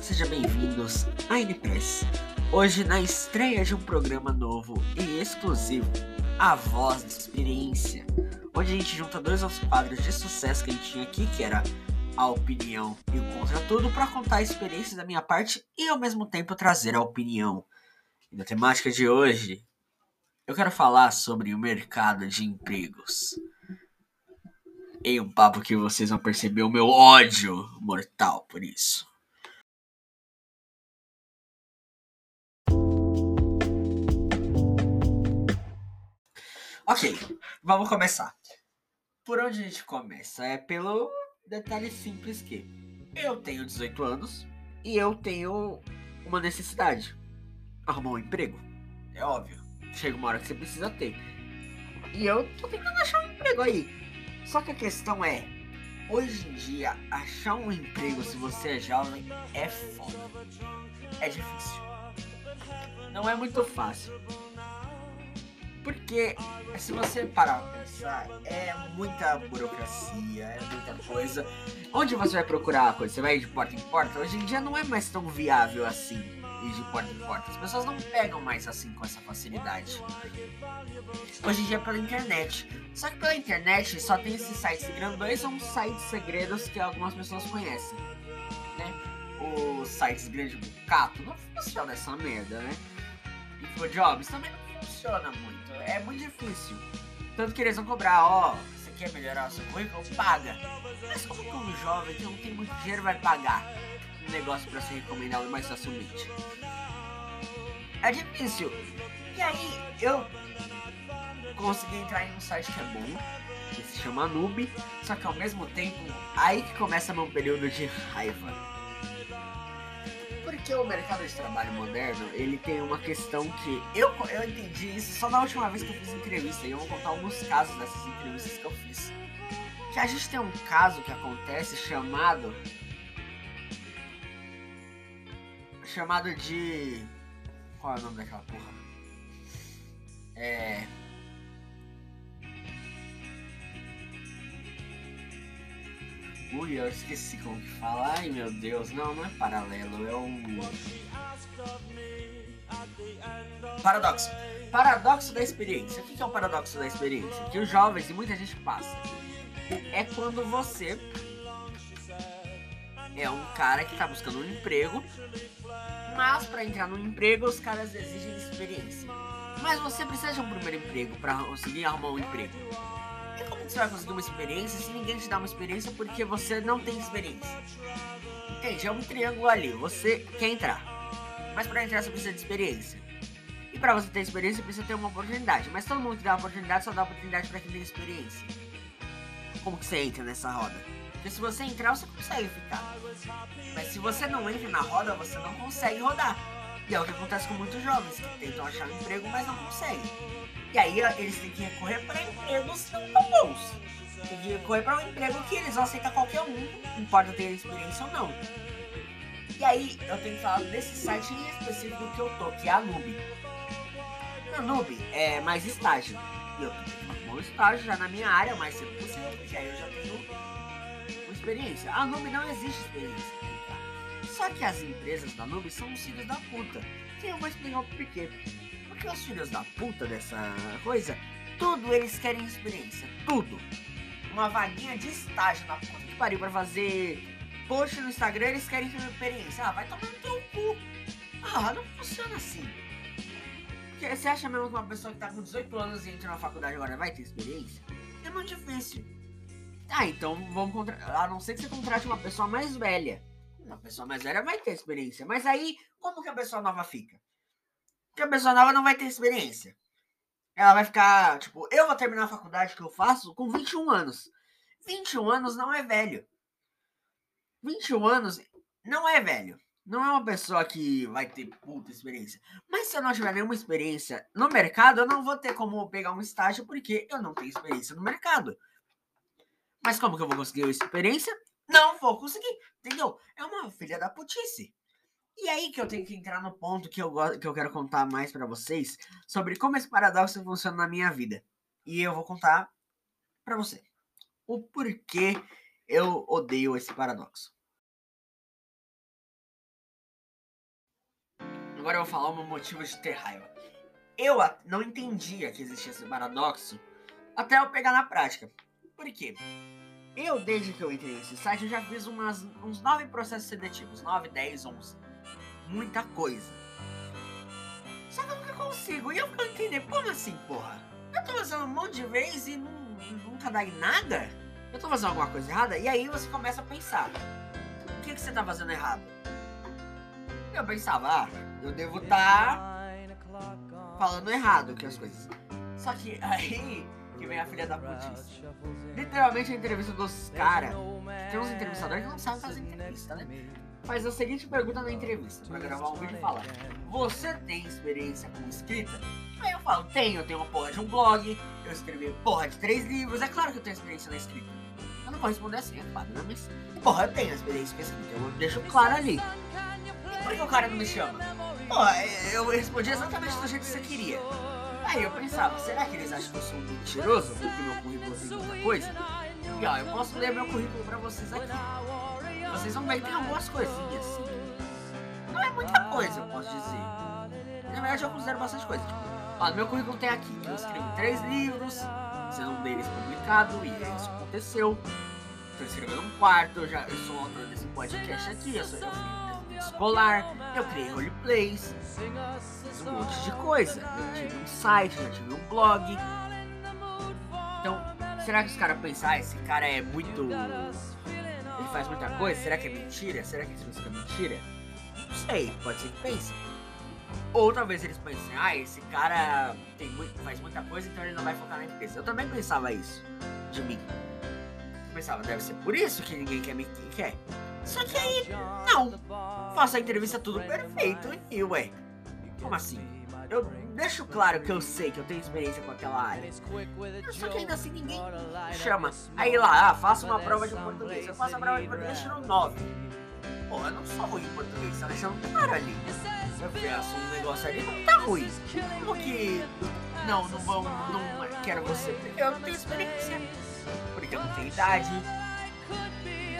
Sejam bem-vindos à NPress. Hoje, na estreia de um programa novo e exclusivo, A Voz da Experiência, onde a gente junta dois outros quadros de sucesso que a gente tinha aqui, que era a opinião e o contra tudo, para contar a experiência da minha parte e ao mesmo tempo trazer a opinião. E na temática de hoje, eu quero falar sobre o mercado de empregos. Em um papo que vocês vão perceber o meu ódio mortal por isso. Ok, vamos começar. Por onde a gente começa? É pelo detalhe simples que eu tenho 18 anos e eu tenho uma necessidade. Arrumar um emprego. É óbvio. Chega uma hora que você precisa ter. E eu tô tentando achar um emprego aí. Só que a questão é, hoje em dia, achar um emprego se você é jovem é foda. É difícil. Não é muito fácil. Porque se você parar pra pensar, é muita burocracia, é muita coisa. Onde você vai procurar a coisa? Você vai de porta em porta? Hoje em dia não é mais tão viável assim ir de porta em porta. As pessoas não pegam mais assim com essa facilidade. Hoje em dia é pela internet. Só que pela internet só tem esses sites grandões, são sites segredos que algumas pessoas conhecem. Né? Os sites grandes cato não funciona essa merda, né? Infojobs também não funciona muito é muito difícil. Tanto que eles vão cobrar, ó, você quer melhorar o seu currículo? Paga. Mas como que um jovem que não tem muito dinheiro vai pagar um negócio para ser recomendado mais facilmente? É difícil. E aí, eu consegui entrar em um site que é bom, que se chama Noob, só que ao mesmo tempo, aí que começa meu período de raiva porque o mercado de trabalho moderno, ele tem uma questão que eu, eu entendi isso só na última vez que eu fiz entrevista, e eu vou contar alguns casos dessas entrevistas que eu fiz. Que a gente tem um caso que acontece chamado chamado de qual é o nome daquela porra? É Ui, eu esqueci como que fala. Ai meu Deus, não, não é paralelo, é um. Paradoxo. Paradoxo da experiência. O que é o paradoxo da experiência? Que os jovens e muita gente passa. É quando você é um cara que tá buscando um emprego, mas para entrar no emprego os caras exigem experiência. Mas você precisa de um primeiro emprego para conseguir arrumar um emprego. Como você vai conseguir uma experiência se ninguém te dá uma experiência porque você não tem experiência? Entende? É um triângulo ali. Você quer entrar. Mas para entrar você precisa de experiência. E para você ter experiência precisa ter uma oportunidade. Mas todo mundo que dá uma oportunidade só dá oportunidade para quem tem experiência. Como que você entra nessa roda? Porque se você entrar, você consegue ficar. Mas se você não entra na roda, você não consegue rodar. E é o que acontece com muitos jovens que tentam achar um emprego, mas não conseguem. E aí eles têm que recorrer para empregos não tão bons. Tem que recorrer para um emprego que eles vão aceitar qualquer um, não importa ter experiência ou não. E aí eu tenho que falar desse site em específico que eu tô, que é a Noob. A Noob é mais estágio. E eu tô um bom estágio já na minha área, mais cedo possível, porque aí eu já tenho uma experiência. A Noob não existe experiência. Tá? Só que as empresas da Noob são os filhos da puta. Que eu vou explicar o porquê. Porque os filhos da puta dessa coisa, tudo eles querem experiência. Tudo. Uma vaguinha de estágio na puta que pariu pra fazer post no Instagram, eles querem experiência. Ah, vai tomar no teu cu. Ah, não funciona assim. Porque você acha mesmo que uma pessoa que tá com 18 anos e entra na faculdade agora vai ter experiência? É muito difícil. Ah, então vamos contratar. A não ser que você contrate uma pessoa mais velha. Uma pessoa mais velha vai ter experiência. Mas aí, como que a pessoa nova fica? Porque a pessoa nova não vai ter experiência. Ela vai ficar, tipo, eu vou terminar a faculdade que eu faço com 21 anos. 21 anos não é velho. 21 anos não é velho. Não é uma pessoa que vai ter puta experiência. Mas se eu não tiver nenhuma experiência no mercado, eu não vou ter como pegar um estágio porque eu não tenho experiência no mercado. Mas como que eu vou conseguir experiência? Não vou conseguir, entendeu? É uma filha da putice. E aí que eu tenho que entrar no ponto que eu, que eu quero contar mais para vocês sobre como esse paradoxo funciona na minha vida. E eu vou contar para você o porquê eu odeio esse paradoxo. Agora eu vou falar o meu motivo de ter raiva. Eu não entendia que existia esse paradoxo até eu pegar na prática. Por quê? Eu, desde que eu entrei nesse site, eu já fiz umas, uns nove processos seletivos. 9, 10, 11. Muita coisa. Só que eu nunca consigo. E eu fico entendendo, como assim, porra? Eu tô fazendo um monte de vezes e não, nunca dá em nada? Eu tô fazendo alguma coisa errada? E aí você começa a pensar. O que, que você tá fazendo errado? Eu pensava, ah, eu devo estar tá falando errado que as coisas. Só que aí que vem a filha da putice. Literalmente a entrevista dos caras. Tem uns entrevistadores que não sabem fazer entrevista, né? Faz a seguinte pergunta na entrevista, pra gravar um vídeo e fala: Você tem experiência com escrita? Aí eu falo: Tenho, eu tenho uma porra de um blog, eu escrevi porra de três livros, é claro que eu tenho experiência na escrita. Eu não vou responder assim, é claro, né? Mas, porra, eu tenho experiência com escrita, eu deixo claro ali. E por que o cara não me chama? Porra, eu respondi exatamente do jeito que você queria. Aí eu pensava, será que eles acham que eu sou um mentiroso? Porque meu currículo tem muita coisa? E ó, eu posso ler meu currículo pra vocês aqui. Vocês vão ver que tem algumas coisinhas, assim. Não é muita coisa, eu posso dizer. Na verdade, eu considero bastante coisa. Tipo, ó, meu currículo tem aqui que eu escrevi três livros, sendo um deles publicado, e isso aconteceu. Tô escrevendo um quarto, eu, já, eu sou autor desse podcast aqui, eu sou eu escolar, eu criei roleplays, um monte de coisa. Eu tive um site, eu tive um blog. Então, será que os caras pensam, ah, esse cara é muito. Faz muita coisa? Será que é mentira? Será que isso é mentira? Não sei, pode ser que pensem. Ou talvez eles pensem, ah, esse cara tem muito, faz muita coisa, então ele não vai focar na empresa. Eu também pensava isso de mim. Eu pensava, deve ser por isso que ninguém quer me quer. Só que aí, não. Faço a entrevista tudo perfeito e ué. Como assim? Eu deixo claro que eu sei que eu tenho experiência com aquela área. Só que ainda assim ninguém chama. Aí lá, ah, faça uma prova de português. Eu faço a prova de português tiro 9. Pô, eu não sou ruim em português, tá deixando claro ali. Eu faço um negócio ali, não tá ruim. Como que. Não, não vão. Não quero você. Eu não tenho experiência. Porque eu não tenho idade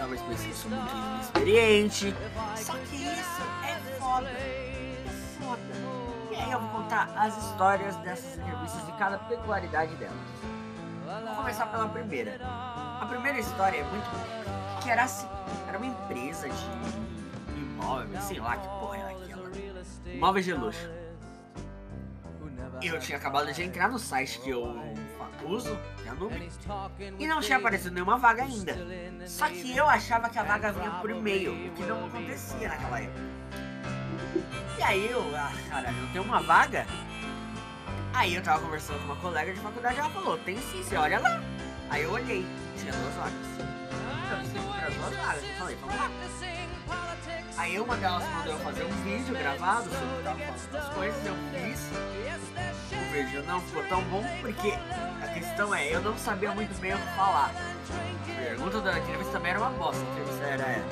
talvez por isso eu sou muito inexperiente. Só que isso é foda. É foda. Aí eu vou contar as histórias dessas entrevistas e cada peculiaridade delas. Vou começar pela primeira. A primeira história é muito que era assim, era uma empresa de imóveis, sei lá que porra era aquela. Imóveis de luxo. Eu tinha acabado de entrar no site que eu uso, que é Nube, e não tinha aparecido nenhuma vaga ainda. Só que eu achava que a vaga vinha por e-mail, o que não acontecia naquela época. E aí eu, ah, caralho, não tem uma vaga? Aí eu tava conversando com uma colega de faculdade e ela falou, tem sim, você olha lá. Aí eu olhei, tinha duas vagas. Eu que era duas vagas, eu falei, vamos lá. Aí uma delas mandou eu fazer um vídeo gravado sobre o tava falando das coisas, eu fiz. O vídeo não ficou tão bom porque a questão é, eu não sabia muito bem o que falar. A pergunta da entrevista também era uma bosta. A entrevista era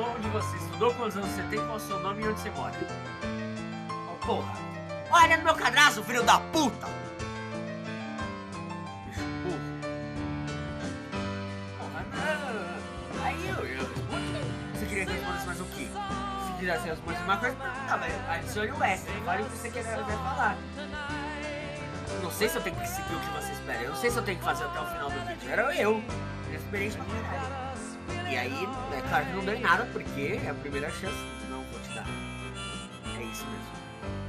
onde você estudou, quantos anos você tem, qual é o seu nome e onde você mora. Oh, porra. Olha no meu cadastro, filho da puta! Porra, não. Aí eu, Você queria que eu respondesse mais o quê? Se quisesse responder uma coisa, tá, mas adicione o S. Fale o que você quer falar não sei se eu tenho que seguir o que você espera. Eu não sei se eu tenho que fazer até o final do vídeo. Era eu. Experiência pra caralho. E aí, é claro que não deu em nada, porque é a primeira chance. Não vou te dar. É isso mesmo.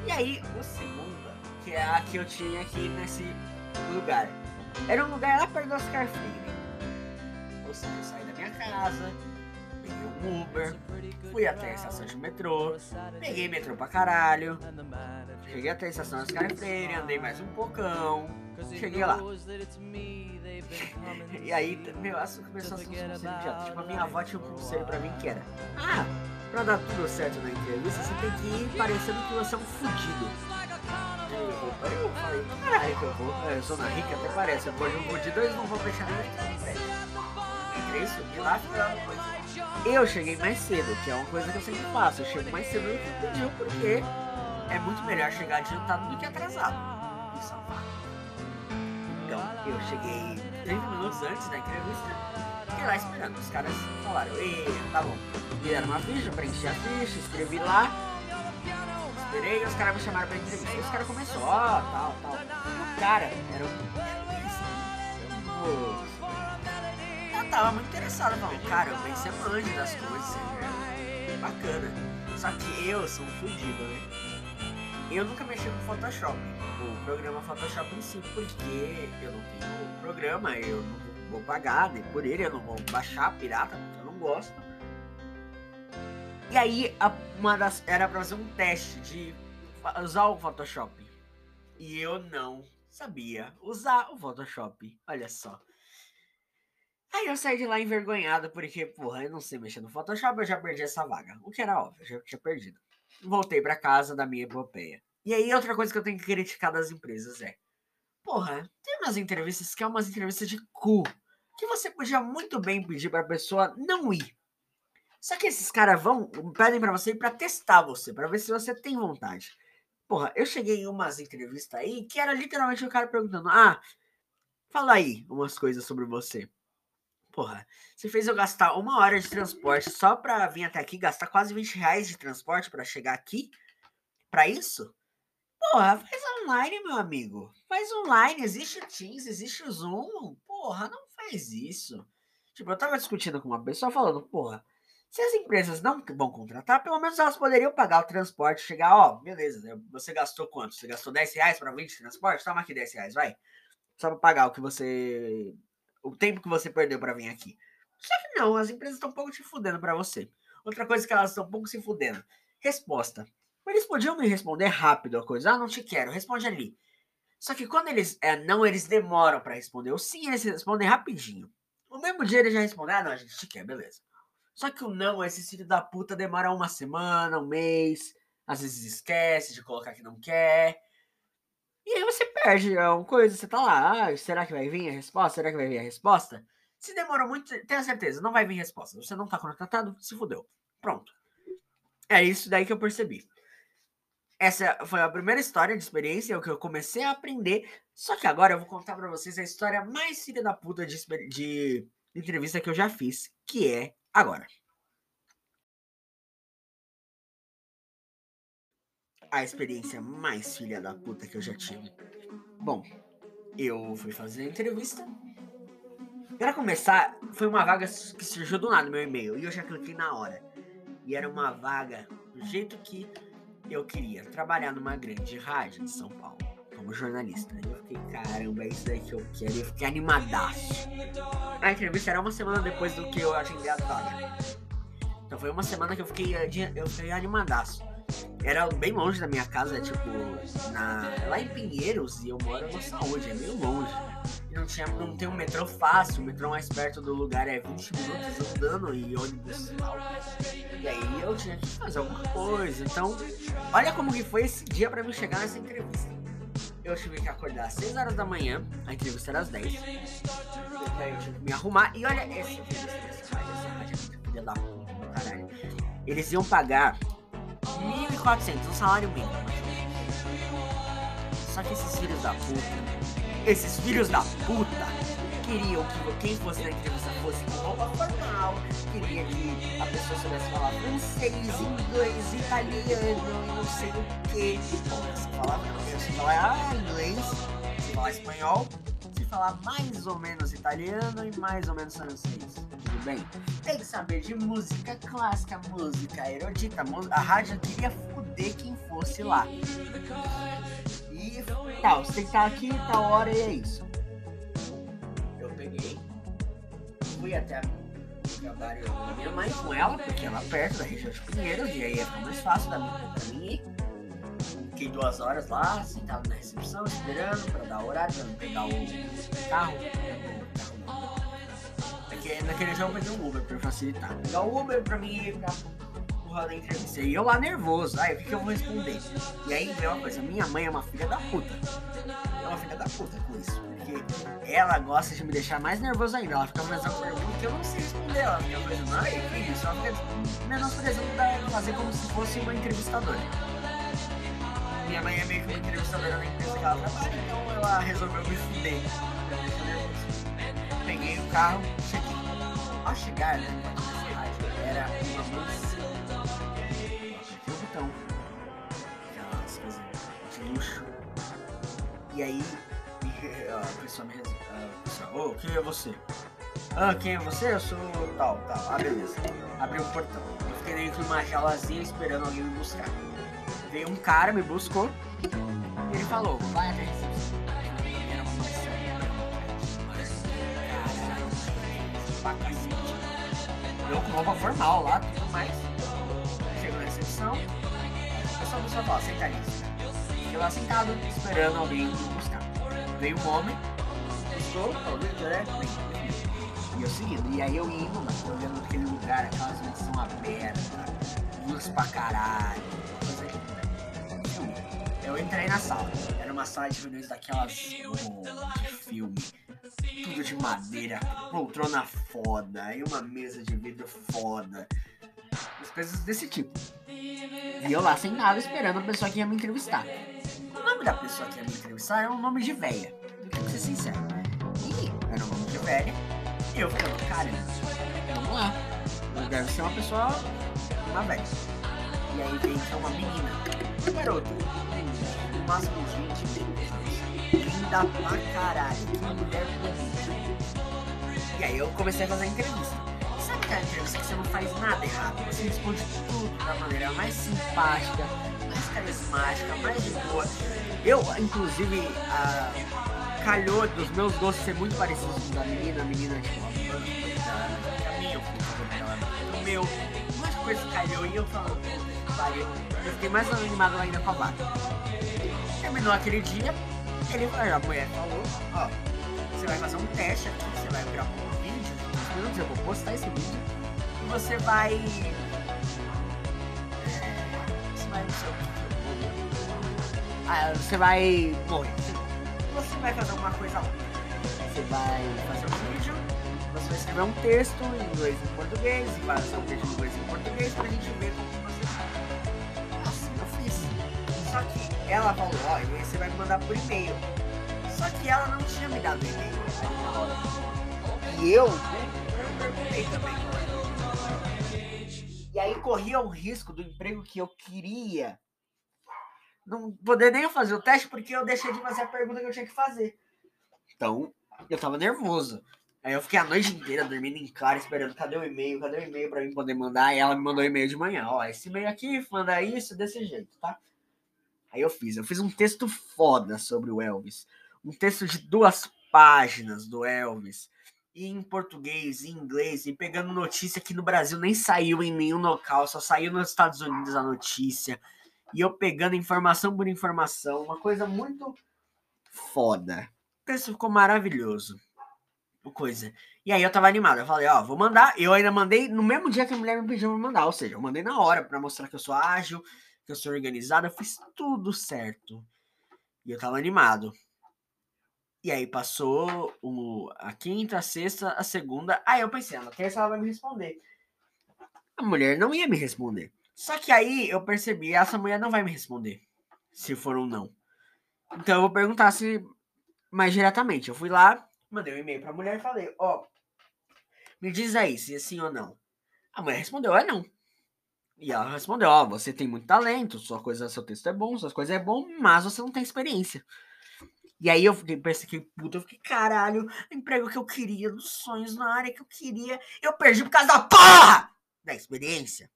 E aí, o segunda, que é a que eu tinha aqui nesse lugar. Era um lugar lá perto do Oscar Freire. Ou seja, eu saí da minha casa, peguei um Uber, fui até a estação de metrô, peguei metrô pra caralho, cheguei até a estação das Freire, andei mais um pocão, cheguei lá. e aí, meu, isso começou a ser um conselho idiota. Tipo, a minha avó tinha um conselho pra mim que era: Ah, pra dar tudo certo na entrevista, você tem que ir parecendo que você é um fudido. Eu falei, caralho que eu vou. Eu sou na rica, até parece. Depois de um fudido, eles não vão fechar nem Entrei, subi lá, fui lá no coisa. Eu cheguei mais cedo, que é uma coisa que eu sempre faço. Eu chego mais cedo do que pediu, porque é muito melhor chegar adiantado do que atrasado. Isso é um fato. Então, eu cheguei 30 minutos antes da entrevista, fiquei lá esperando. Os caras falaram, e tá bom. Me deram uma ficha, preenchi a ficha, escrevi lá. esperei os caras me chamaram pra entrevista. E os caras começaram, ó, tal, tal. E o cara era um. Eu tava muito interessado, falando, cara, eu pensei manja das coisas, é bacana. Só que eu sou um fudido, né? Eu nunca mexi com Photoshop, o programa Photoshop em si, porque eu não tenho programa, eu não vou pagar né, por ele, eu não vou baixar pirata, porque eu não gosto. E aí, uma das, era pra fazer um teste de usar o Photoshop. E eu não sabia usar o Photoshop. Olha só. Aí eu saí de lá envergonhado, porque, porra, eu não sei mexer no Photoshop, eu já perdi essa vaga. O que era óbvio, eu já tinha perdido. Voltei para casa da minha epopeia. E aí, outra coisa que eu tenho que criticar das empresas é: porra, tem umas entrevistas que é umas entrevistas de cu. Que você podia muito bem pedir pra pessoa não ir. Só que esses caras vão, pedem para você ir pra testar você, para ver se você tem vontade. Porra, eu cheguei em umas entrevistas aí que era literalmente o cara perguntando: Ah, fala aí umas coisas sobre você. Porra, você fez eu gastar uma hora de transporte só pra vir até aqui, gastar quase 20 reais de transporte para chegar aqui? Pra isso? Porra, faz online, meu amigo. Faz online, existe o Teams, existe o Zoom. Porra, não faz isso. Tipo, eu tava discutindo com uma pessoa falando, porra, se as empresas não vão contratar, pelo menos elas poderiam pagar o transporte, chegar, ó, beleza, né, você gastou quanto? Você gastou 10 reais para 20 de transporte? Toma aqui 10 reais, vai. Só pra pagar o que você. O tempo que você perdeu para vir aqui. Só que não, as empresas estão um pouco te fudendo para você. Outra coisa que elas estão um pouco se fudendo. Resposta. Eles podiam me responder rápido a coisa. Ah, não te quero, responde ali. Só que quando eles. É, não, eles demoram para responder. Ou sim, eles respondem rapidinho. No mesmo dia eles já respondem, ah, não, a gente te quer, beleza. Só que o não, esse filho da puta demora uma semana, um mês, às vezes esquece de colocar que não quer. E aí você perde é uma coisa, você tá lá, ah, será que vai vir a resposta? Será que vai vir a resposta? Se demorou muito, tenha certeza, não vai vir resposta. Você não tá contratado, se fudeu. Pronto. É isso daí que eu percebi. Essa foi a primeira história de experiência, é o que eu comecei a aprender. Só que agora eu vou contar para vocês a história mais filha da puta de, de entrevista que eu já fiz, que é Agora, a experiência mais filha da puta que eu já tive. Bom, eu fui fazer a entrevista. Para começar, foi uma vaga que surgiu do nada no meu e-mail e eu já cliquei na hora. E era uma vaga do jeito que eu queria, trabalhar numa grande rádio de São Paulo como jornalista. Eu fiquei, caramba, é isso daí que eu quero. Eu fiquei animadaço. A entrevista era uma semana depois do que eu agendei a vaga. Então foi uma semana que eu fiquei, eu fiquei animadaço. Era bem longe da minha casa, tipo, na, lá em Pinheiros, e eu moro no Saúde, é meio longe. Não, tinha, não tem um metrô fácil, o metrô mais perto do lugar é 20 minutos andando e ônibus e tal. E aí eu tinha que fazer alguma coisa. Então, olha como que foi esse dia para mim chegar nessa entrevista eu tive que acordar às 6 horas da manhã, a entrevista era às 10. Daí eu tive que me arrumar. E olha essa entrevista dessa rádio, essa rádio é filha da puta caralho. Eles iam pagar 1.400, um salário mínimo. Só que esses filhos da puta, esses filhos da puta, queriam que quem fosse na entrevista fosse com roupa formal, queria que a pessoa soubesse falar francês, inglês, italiano, não sei o que. Se falar, se falar inglês, se falar espanhol, se falar mais ou menos italiano e mais ou menos francês. Bem? Tem que saber de música clássica, música erudita. A rádio queria fuder quem fosse lá. E tal, você tem que estar aqui, tal hora e é isso peguei, fui até o trabalho da minha mãe com ela, porque ela é perto da região de Pinheiros, e aí ficar mais fácil da minha, pra mim ir. Fiquei duas horas lá, sentado na recepção, esperando pra dar horário, pra não pegar o carro. Porque naquele região eu peguei um Uber pra facilitar. Pegar o Uber pra mim ir pra porra da entrevista. E eu lá nervoso, aí o que, que eu vou responder? E aí veio uma coisa, minha mãe é uma filha da puta. É uma filha da puta com isso. Porque ela gosta de me deixar mais nervoso ainda. Ela fica fazendo perguntas que eu não sei responder. Ela fica fazendo, ai filho, só fica menosprezando da fazer como se fosse uma entrevistadora. Minha mãe é meio que uma entrevistadora na empresa que ela trabalha, então ela resolveu me fuder. Peguei o carro, cheguei. Ao chegar, né? Era uma moça E aí a pessoa me pessoa, ô, quem é você? Ah, quem é você? Eu sou tal, tal. Ah, beleza. Abri um portão. Eu fiquei dentro de uma jalazinha esperando alguém me buscar. Veio um cara, me buscou. Ele falou, vai até. Era uma maçã. Caralho, Eu com roupa formal lá, tudo mais. Chego na recepção. A pessoa começou a falar, senta ali. Fiquei lá sentado, esperando alguém me buscar. Veio um homem, buscou, falou, Victor, é? E eu seguindo. E aí eu indo, mas olhando aquele lugar, aquelas mansão abertas, luz pra caralho. Eu entrei na sala. Era uma sala de reuniões daquelas oh, filme. Tudo de madeira, poltrona foda, e uma mesa de vidro foda. As coisas desse tipo. E eu lá sentado esperando a pessoa que ia me entrevistar. O nome da pessoa que ia me entrevistar era um nome de véia. Eu que ser sincero. E era um nome de velha e eu ficando, cara, vamos lá. Deve ser uma pessoa, uma velha. E aí vem é uma menina, um garoto, no máximo 20 pra caralho, que. E aí eu comecei a fazer entrevista. Sabe aquela entrevista que você não faz nada errado? Você responde tudo da maneira mais simpática, mais carismática, mais de boa. Eu, inclusive, calhou dos meus gostos ser muito parecidos com da menina, a menina tipo, a minha, o meu, umas coisas calhou e eu falo. Eu fiquei mais animado ainda com a vaca. Terminou aquele dia, ele, a mulher falou, ó, você vai fazer um teste aqui, você vai gravar um vídeo de 15 minutos, eu vou postar esse vídeo, e você vai. É, você vai. Ah, você vai morrer você vai fazer alguma coisa lá. Você vai fazer um vídeo, você vai escrever um texto em inglês e em português, e fazer um vídeo em inglês e em português pra gente ver como ela falou, ó, e você vai me mandar por e-mail. Só que ela não tinha me dado e-mail E eu, eu perguntei também. E aí corria o risco do emprego que eu queria não poder nem fazer o teste porque eu deixei de fazer a pergunta que eu tinha que fazer. Então, eu tava nervoso. Aí eu fiquei a noite inteira dormindo em claro, esperando cadê o e-mail, cadê o e-mail pra mim poder mandar. E ela me mandou e-mail de manhã. Ó, esse e-mail aqui, manda isso desse jeito, tá? Aí eu fiz. Eu fiz um texto foda sobre o Elvis. Um texto de duas páginas do Elvis. E em português, em inglês, e pegando notícia que no Brasil nem saiu em nenhum local, só saiu nos Estados Unidos a notícia e eu pegando informação por informação, uma coisa muito foda. Isso ficou maravilhoso. Coisa. E aí eu tava animado, eu falei, ó, vou mandar. Eu ainda mandei no mesmo dia que a mulher me pediu pra mandar, ou seja, eu mandei na hora para mostrar que eu sou ágil, que eu sou organizado, eu fiz tudo certo. E eu tava animado. E aí passou o, a quinta, a sexta, a segunda. Aí eu pensei, na terça ela vai me responder. A mulher não ia me responder. Só que aí eu percebi, essa mulher não vai me responder se for um não. Então eu vou perguntar se mais diretamente. Eu fui lá, mandei um e-mail pra mulher e falei, ó, oh, me diz aí se é sim ou não. A mulher respondeu, é não. E ela respondeu, ó, oh, você tem muito talento, sua coisa, seu texto é bom, suas coisas é bom, mas você não tem experiência. E aí eu fiquei, pensei que puta, eu fiquei, caralho, emprego que eu queria, dos sonhos na área que eu queria, eu perdi por causa da porra da experiência.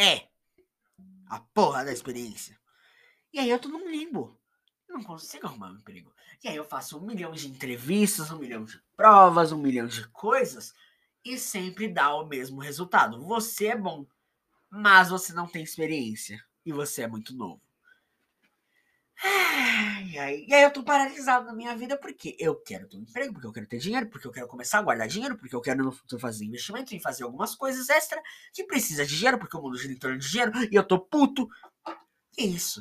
é a porra da experiência. E aí eu tô num limbo. Eu não consigo arrumar um emprego. E aí eu faço um milhão de entrevistas, um milhão de provas, um milhão de coisas e sempre dá o mesmo resultado. Você é bom, mas você não tem experiência e você é muito novo. E aí, e aí eu tô paralisado na minha vida porque eu quero ter um emprego, porque eu quero ter dinheiro, porque eu quero começar a guardar dinheiro, porque eu quero no futuro fazer investimento e fazer algumas coisas extra que precisa de dinheiro, porque o mundo gira em torno de dinheiro e eu tô puto. Que isso?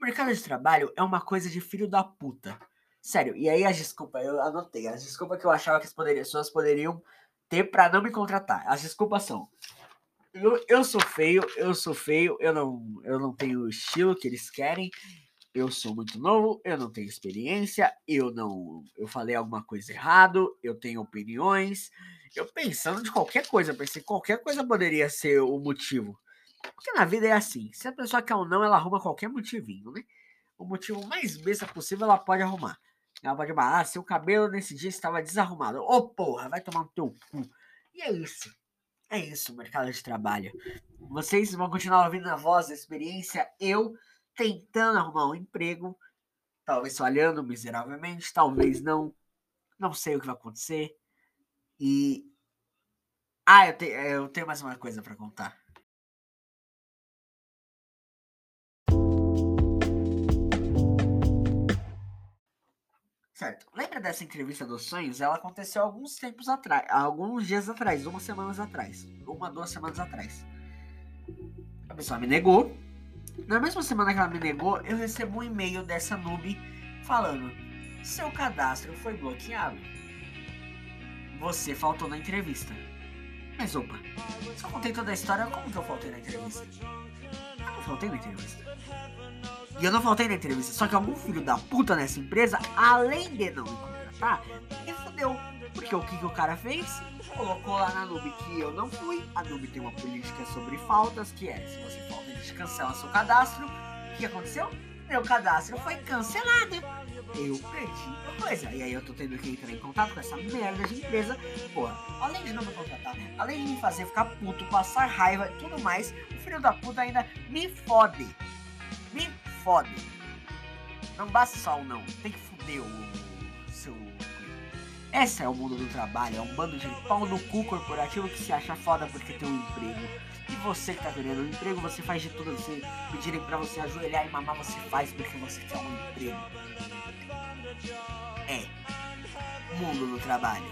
O mercado de trabalho é uma coisa de filho da puta. Sério, e aí as desculpas, eu anotei, as desculpas que eu achava que as pessoas poderiam ter para não me contratar. As desculpas são eu, eu sou feio, eu sou feio, eu não, eu não tenho o estilo que eles querem, eu sou muito novo, eu não tenho experiência, eu não, eu falei alguma coisa errado, eu tenho opiniões. Eu pensando de qualquer coisa, pensei que qualquer coisa poderia ser o motivo. Porque na vida é assim, se a pessoa quer ou não, ela arruma qualquer motivinho, né? O motivo mais besta possível ela pode arrumar. Ela pode falar, ah, seu cabelo nesse dia estava desarrumado. Ô, oh, porra, vai tomar no teu cu. E é isso. É isso, mercado de trabalho. Vocês vão continuar ouvindo a voz da experiência, eu tentando arrumar um emprego, talvez falhando miseravelmente, talvez não. Não sei o que vai acontecer. E. Ah, eu, te, eu tenho mais uma coisa para contar. Certo. Lembra dessa entrevista dos sonhos? Ela aconteceu alguns tempos atrás, alguns dias atrás, umas semanas atrás, uma, duas semanas atrás. A pessoa me negou. Na mesma semana que ela me negou, eu recebo um e-mail dessa noob falando: seu cadastro foi bloqueado. Você faltou na entrevista. Mas opa, se eu contei toda a história, como que eu faltei na entrevista? Eu não faltei na entrevista. E eu não faltei na entrevista. Só que algum filho da puta nessa empresa, além de não me contratar, me fudeu. Porque o que, que o cara fez? Colocou lá na Nube que eu não fui. A Nube tem uma política sobre faltas, que é se você falta, a gente cancela seu cadastro. O que aconteceu? Meu cadastro foi cancelado. Eu perdi a coisa. E aí eu tô tendo que entrar em contato com essa merda de empresa. Porra, além de não me contratar, além de me fazer ficar puto, passar raiva e tudo mais, o filho da puta ainda me fode. Me fode. Não basta só o não, tem que foder o seu. Esse é o mundo do trabalho, é um bando de pau no cu corporativo que se acha foda porque tem um emprego. E você que tá querendo um emprego, você faz de tudo. Se pedirem pra você ajoelhar e mamar, você faz porque você quer um emprego. É. Mundo do trabalho.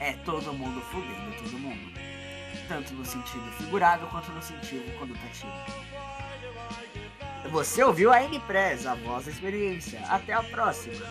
É todo mundo fudendo todo mundo. Tanto no sentido figurado quanto no sentido conotativo. Você ouviu a N-Press, a voz da experiência. Até a próxima.